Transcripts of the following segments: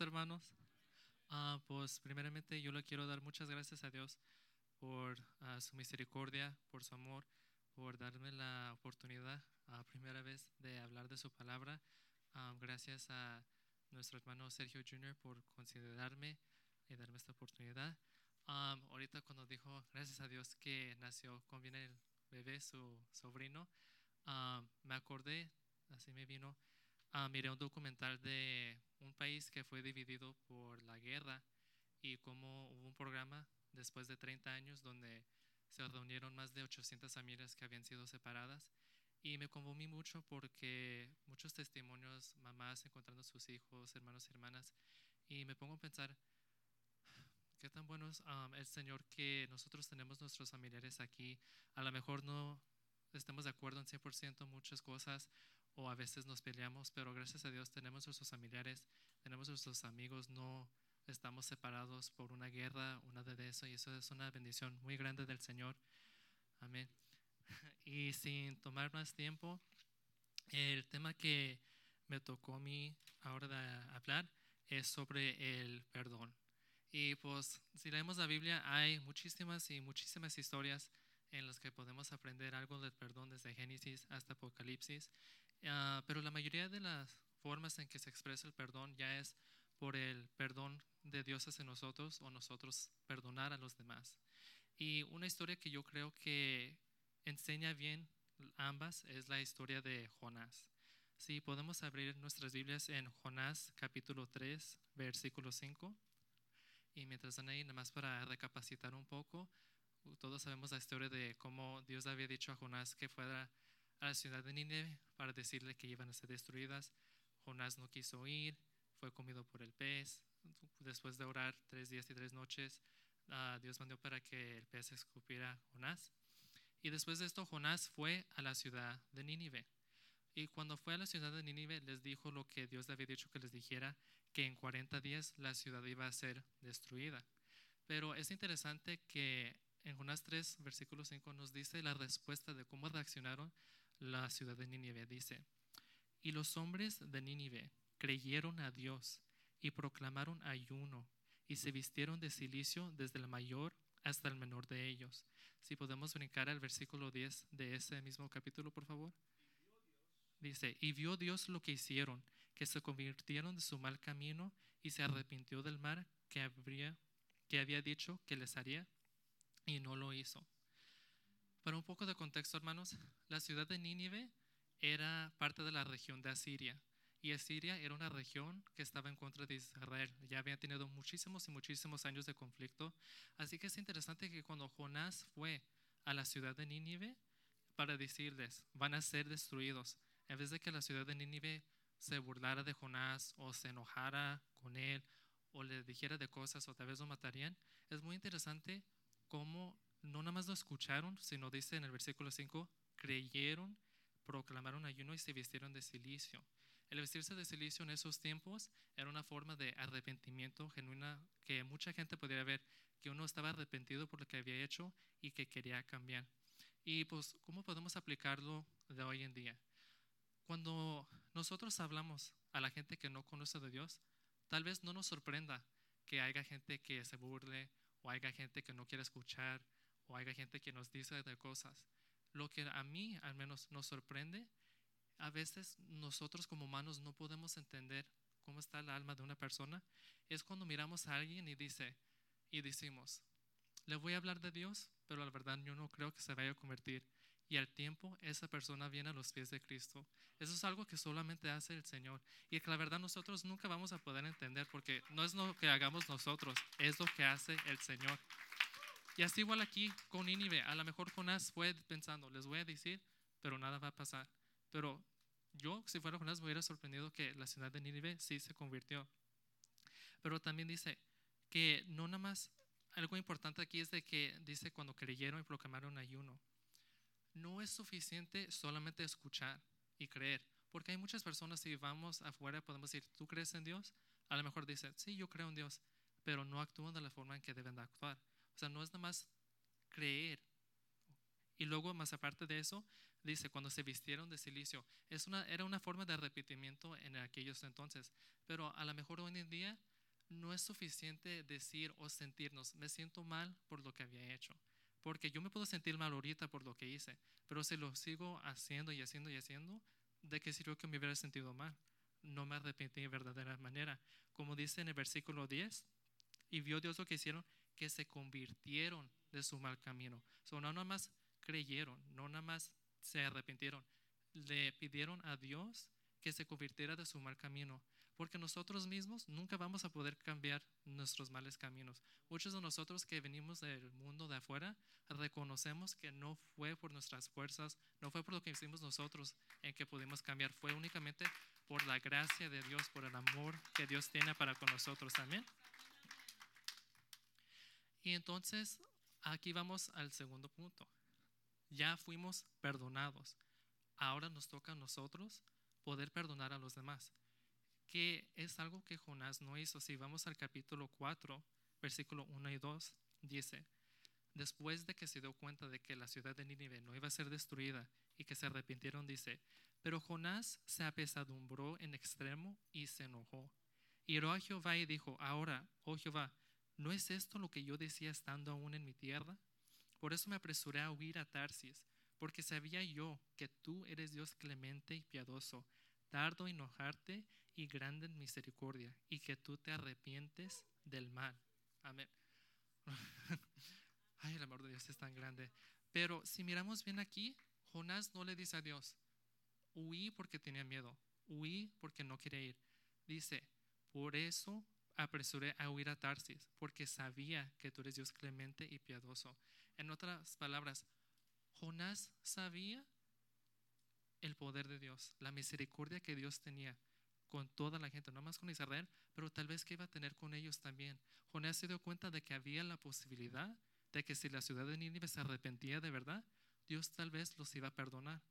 hermanos. Ah, pues primeramente yo le quiero dar muchas gracias a Dios por ah, su misericordia, por su amor, por darme la oportunidad a primera vez de hablar de su palabra. Ah, gracias a nuestro hermano Sergio Jr. por considerarme y darme esta oportunidad. ahorita cuando dijo, gracias a Dios que nació, conviene el bebé, su sobrino, me acordé, así me vino, miré un documental de un país que fue dividido por la guerra y como hubo un programa después de 30 años donde se reunieron más de 800 familias que habían sido separadas y me conmoví mucho porque muchos testimonios, mamás encontrando a sus hijos, hermanos y hermanas, y me pongo a pensar, qué tan bueno es um, el Señor que nosotros tenemos nuestros familiares aquí. A lo mejor no estemos de acuerdo en 100% en muchas cosas o a veces nos peleamos, pero gracias a Dios tenemos nuestros familiares, tenemos nuestros amigos, no estamos separados por una guerra, una de eso, y eso es una bendición muy grande del Señor. Amén. Y sin tomar más tiempo, el tema que me tocó a mí ahora de hablar es sobre el perdón. Y pues si leemos la Biblia hay muchísimas y muchísimas historias en las que podemos aprender algo del perdón desde Génesis hasta Apocalipsis. Ah, pero la mayoría de las formas en que se expresa el perdón ya es por el perdón de Dios hacia nosotros o nosotros perdonar a los demás. Y una historia que yo creo que enseña bien ambas es la historia de Jonás. Si podemos abrir nuestras Biblias en Jonás capítulo 3, versículo 5. Y mientras están ahí, nada más para recapacitar un poco, todos sabemos la historia de cómo Dios había dicho a Jonás que fuera a la ciudad de Nínive para decirle que iban a ser destruidas. Jonás no quiso ir, fue comido por el pez. Después de orar tres días y tres noches, ah, Dios mandó para que el pez escupiera a Jonás. Y después de esto, Jonás fue a la ciudad de Nínive. Y cuando fue a la ciudad de Nínive, les dijo lo que Dios le había dicho que les dijera, que en 40 días la ciudad iba a ser destruida. Pero es interesante que en Jonás 3, versículo 5, nos dice la respuesta de cómo reaccionaron la ciudad de Nínive. Dice, y los hombres de Nínive creyeron a Dios y proclamaron ayuno y se vistieron de silicio desde el mayor hasta el menor de ellos. Si podemos brincar al versículo 10 de ese mismo capítulo, por favor. Dice, y vio Dios lo que hicieron, que se convirtieron de su mal camino y se arrepintió del mal que, habría, que había dicho que les haría y no lo hizo. Para un poco de contexto, hermanos, la ciudad de Nínive era parte de la región de Asiria. Y Asiria era una región que estaba en contra de Israel. Ya había tenido muchísimos y muchísimos años de conflicto. Así que es interesante que cuando Jonás fue a la ciudad de Nínive para decirles, van a ser destruidos, en vez de que la ciudad de Nínive se burlara de Jonás o se enojara con él o le dijera de cosas o tal vez lo matarían, es muy interesante cómo no nada más lo escucharon, sino dice en el versículo 5, creyeron, proclamaron ayuno y se vistieron de silicio. El vestirse de silicio en esos tiempos era una forma de arrepentimiento genuina que mucha gente podría ver, que uno estaba arrepentido por lo que había hecho y que quería cambiar. Y pues, ¿cómo podemos aplicarlo de hoy en día? Cuando nosotros hablamos a la gente que no conoce de Dios, tal vez no nos sorprenda que haya gente que se burle o haya gente que no quiere escuchar, o haya gente que nos dice de cosas. Lo que a mí al menos nos sorprende, a veces nosotros como humanos no podemos entender cómo está el alma de una persona, es cuando miramos a alguien y dice y decimos, le voy a hablar de Dios, pero la verdad yo no creo que se vaya a convertir. Y al tiempo esa persona viene a los pies de Cristo. Eso es algo que solamente hace el Señor. Y que la verdad nosotros nunca vamos a poder entender porque no es lo que hagamos nosotros, es lo que hace el Señor. Y así igual aquí con Nínive, a lo mejor Jonás fue pensando, les voy a decir, pero nada va a pasar. Pero yo, si fuera Jonás, me hubiera sorprendido que la ciudad de Nínive sí se convirtió. Pero también dice que no nada más, algo importante aquí es de que dice cuando creyeron y proclamaron ayuno no es suficiente solamente escuchar y creer, porque hay muchas personas, si vamos afuera, podemos decir, ¿tú crees en Dios? A lo mejor dicen, sí, yo creo en Dios, pero no actúan de la forma en que deben de actuar. O sea, no es nada más creer. Y luego, más aparte de eso, dice, cuando se vistieron de silicio, es una, era una forma de arrepentimiento en aquellos entonces, pero a lo mejor hoy en día no es suficiente decir o sentirnos, me siento mal por lo que había hecho, porque yo me puedo sentir mal ahorita por lo que hice, pero si lo sigo haciendo y haciendo y haciendo, ¿de qué sirvió que me hubiera sentido mal? No me arrepentí de verdadera manera. Como dice en el versículo 10, y vio Dios lo que hicieron, que se convirtieron de su mal camino. So, no nada más creyeron, no nada más se arrepintieron, le pidieron a Dios que se convirtiera de su mal camino, porque nosotros mismos nunca vamos a poder cambiar nuestros males caminos. Muchos de nosotros que venimos del mundo de afuera reconocemos que no fue por nuestras fuerzas, no fue por lo que hicimos nosotros en que pudimos cambiar, fue únicamente por la gracia de Dios, por el amor que Dios tiene para con nosotros. Amén. Y entonces aquí vamos al segundo punto. Ya fuimos perdonados. Ahora nos toca a nosotros poder perdonar a los demás, que es algo que Jonás no hizo. Si vamos al capítulo 4, versículo 1 y 2, dice, después de que se dio cuenta de que la ciudad de Nínive no iba a ser destruida y que se arrepintieron, dice, pero Jonás se apesadumbró en extremo y se enojó. Y oró a Jehová y dijo, ahora, oh Jehová, ¿no es esto lo que yo decía estando aún en mi tierra? Por eso me apresuré a huir a Tarsis, porque sabía yo que tú eres Dios clemente y piadoso, tardo en enojarte y grande en misericordia, y que tú te arrepientes del mal. Amén. Ay, el amor de Dios es tan grande. Pero si miramos bien aquí, Jonás no le dice a Dios, huí porque tenía miedo, huí porque no quería ir. Dice, por eso apresuré a huir a Tarsis, porque sabía que tú eres Dios clemente y piadoso. En otras palabras, Jonás sabía el poder de Dios, la misericordia que Dios tenía con toda la gente, no más con Israel, pero tal vez que iba a tener con ellos también. Jonás se dio cuenta de que había la posibilidad de que si la ciudad de Nínive se arrepentía de verdad, Dios tal vez los iba a perdonar.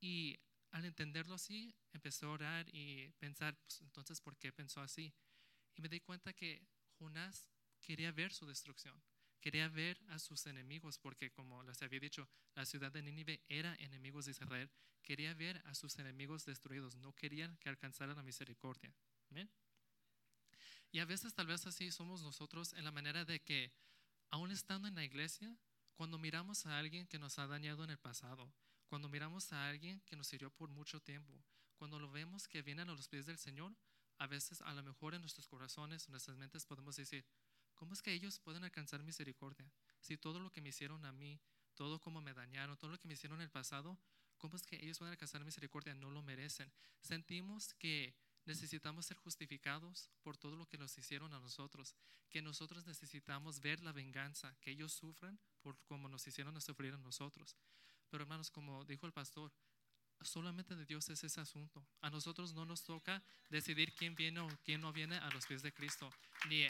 Y al entenderlo así, empezó a orar y pensar, pues entonces, ¿por qué pensó así? Y me di cuenta que Jonás quería ver su destrucción, quería ver a sus enemigos, porque como les había dicho, la ciudad de Nínive era enemigos de Israel, quería ver a sus enemigos destruidos, no querían que alcanzara la misericordia. Y a veces tal vez así somos nosotros en la manera de que, aún estando en la iglesia, cuando miramos a alguien que nos ha dañado en el pasado, cuando miramos a alguien que nos sirvió por mucho tiempo, cuando lo vemos que vienen a los pies del Señor, a veces a lo mejor en nuestros corazones, en nuestras mentes podemos decir, ¿cómo es que ellos pueden alcanzar misericordia? Si todo lo que me hicieron a mí, todo como me dañaron, todo lo que me hicieron en el pasado, ¿cómo es que ellos pueden alcanzar misericordia? No lo merecen. Sentimos que necesitamos ser justificados por todo lo que nos hicieron a nosotros, que nosotros necesitamos ver la venganza, que ellos sufran por como nos hicieron a sufrir a nosotros. Pero hermanos, como dijo el pastor, solamente de Dios es ese asunto. A nosotros no nos toca decidir quién viene o quién no viene a los pies de Cristo, ni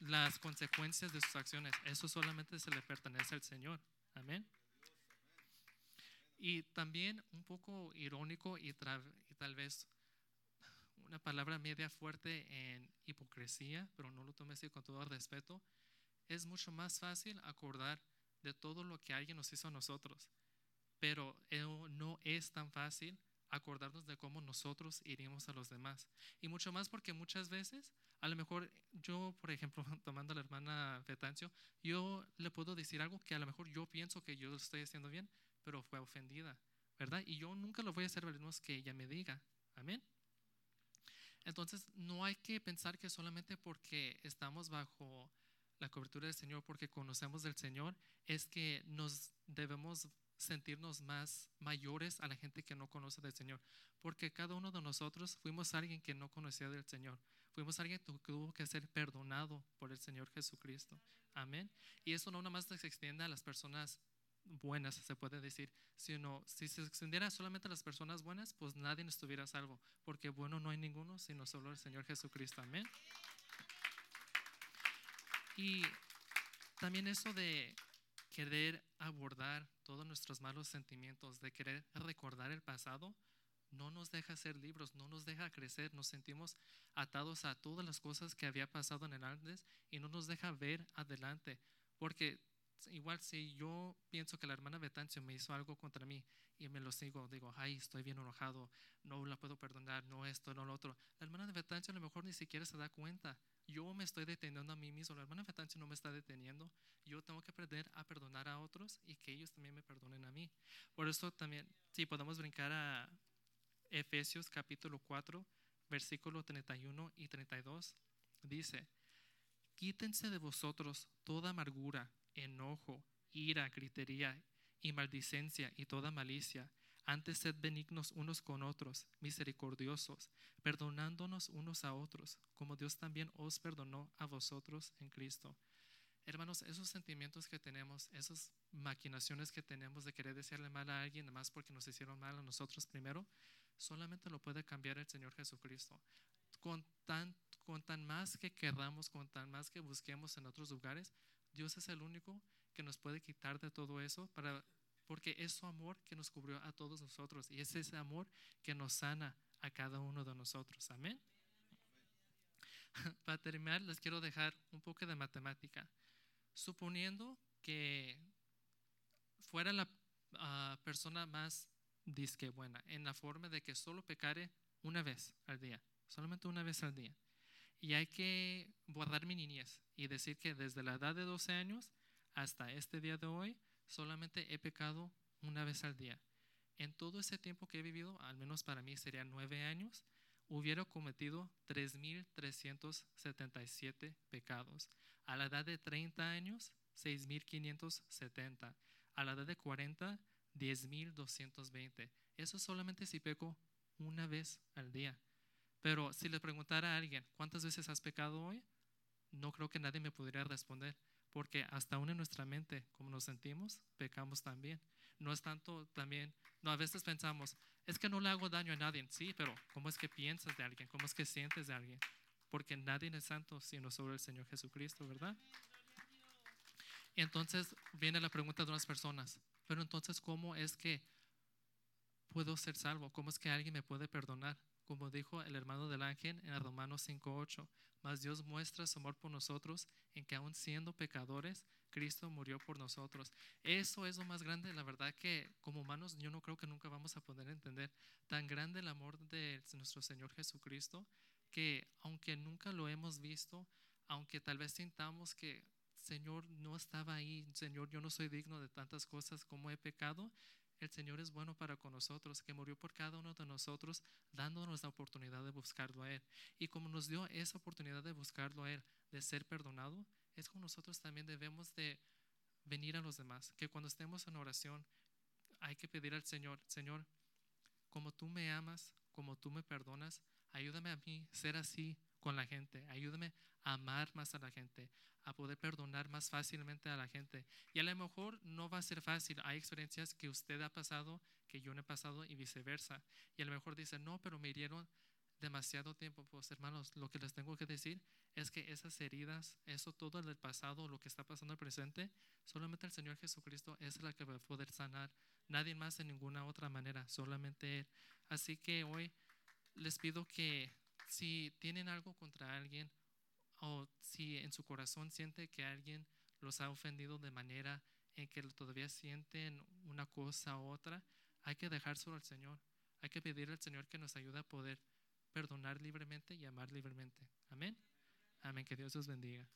las consecuencias de sus acciones. Eso solamente se le pertenece al Señor. Amén. Y también un poco irónico y, y tal vez una palabra media fuerte en hipocresía, pero no lo tome así con todo respeto, es mucho más fácil acordar de todo lo que alguien nos hizo a nosotros pero no es tan fácil acordarnos de cómo nosotros iríamos a los demás. Y mucho más porque muchas veces, a lo mejor yo, por ejemplo, tomando a la hermana Fetancio, yo le puedo decir algo que a lo mejor yo pienso que yo lo estoy haciendo bien, pero fue ofendida, ¿verdad? Y yo nunca lo voy a hacer menos que ella me diga. Amén. Entonces, no hay que pensar que solamente porque estamos bajo la cobertura del Señor, porque conocemos del Señor, es que nos debemos sentirnos más mayores a la gente que no conoce del Señor, porque cada uno de nosotros fuimos alguien que no conocía del Señor, fuimos alguien que tuvo que ser perdonado por el Señor Jesucristo. Amén. Y eso no nada más se extiende a las personas buenas, se puede decir, sino si se extendiera solamente a las personas buenas, pues nadie estuviera salvo, porque bueno no hay ninguno, sino solo el Señor Jesucristo. Amén. Y también eso de querer abordar todos nuestros malos sentimientos, de querer recordar el pasado, no nos deja ser libros, no nos deja crecer, nos sentimos atados a todas las cosas que había pasado en el antes y no nos deja ver adelante, porque igual si yo pienso que la hermana Betancio me hizo algo contra mí y me lo sigo, digo, ay, estoy bien enojado, no la puedo perdonar, no esto, no lo otro. La hermana de Betancio a lo mejor ni siquiera se da cuenta. Yo me estoy deteniendo a mí mismo, la hermana Betancio no me está deteniendo. Yo tengo que aprender a perdonar a otros y que ellos también me perdonen a mí. Por eso también, si podemos brincar a Efesios capítulo 4, versículo 31 y 32, dice, quítense de vosotros toda amargura, enojo, ira, gritería y maldicencia y toda malicia. Antes sed benignos unos con otros, misericordiosos, perdonándonos unos a otros, como Dios también os perdonó a vosotros en Cristo. Hermanos, esos sentimientos que tenemos, esas maquinaciones que tenemos de querer decirle mal a alguien, más porque nos hicieron mal a nosotros primero, solamente lo puede cambiar el Señor Jesucristo. Con tan, con tan más que queramos, con tan más que busquemos en otros lugares, Dios es el único que nos puede quitar de todo eso para porque es su amor que nos cubrió a todos nosotros y es ese amor que nos sana a cada uno de nosotros. Amén. Para terminar, les quiero dejar un poco de matemática. Suponiendo que fuera la ah, persona más disque buena, en la forma de que solo pecare una vez al día, solamente una vez al día. Y hay que guardar mi niñez y decir que desde la edad de 12 años hasta este día de hoy, solamente he pecado una vez al día. En todo ese tiempo que he vivido, al menos para mí serían nueve años, hubiera cometido 3.377 pecados. A la edad de 30 años, 6.570. A la edad de 40, 10.220. Eso solamente si peco una vez al día. Pero si le preguntara a alguien, ¿cuántas veces has pecado hoy? No creo que nadie me podría responder porque hasta aún en nuestra mente, como nos sentimos, pecamos también. No es tanto también, no, a veces pensamos, es que no le hago daño a nadie, sí, pero ¿cómo es que piensas de alguien? ¿Cómo es que sientes de alguien? Porque nadie es santo sino sobre el Señor Jesucristo, ¿verdad? Y entonces viene la pregunta de unas personas, pero entonces, ¿cómo es que puedo ser salvo? ¿Cómo es que alguien me puede perdonar? Como dijo el hermano del ángel en Romanos 5.8, mas Dios muestra su amor por nosotros en que aún siendo pecadores, Cristo murió por nosotros. Eso es lo más grande, la verdad que como humanos yo no creo que nunca vamos a poder entender tan grande el amor de nuestro Señor Jesucristo que aunque nunca lo hemos visto, aunque tal vez sintamos que Señor no estaba ahí, Señor yo no soy digno de tantas cosas como he pecado, el Señor es bueno para con nosotros, que murió por cada uno de nosotros, dándonos la oportunidad de buscarlo a Él. Y como nos dio esa oportunidad de buscarlo a Él, de ser perdonado, es como nosotros también debemos de venir a los demás. Que cuando estemos en oración, hay que pedir al Señor, Señor, como tú me amas, como tú me perdonas, ayúdame a mí ser así con la gente, ayúdame a amar más a la gente, a poder perdonar más fácilmente a la gente. Y a lo mejor no va a ser fácil. Hay experiencias que usted ha pasado que yo no he pasado y viceversa. Y a lo mejor dice, no, pero me hirieron demasiado tiempo. Pues hermanos, lo que les tengo que decir es que esas heridas, eso todo del pasado, lo que está pasando en el presente, solamente el Señor Jesucristo es la que va a poder sanar. Nadie más de ninguna otra manera, solamente Él. Así que hoy les pido que si tienen algo contra alguien, o si en su corazón siente que alguien los ha ofendido de manera en que todavía sienten una cosa u otra, hay que dejárselo al Señor. Hay que pedir al Señor que nos ayude a poder perdonar libremente y amar libremente. Amén. Amén. Que Dios los bendiga.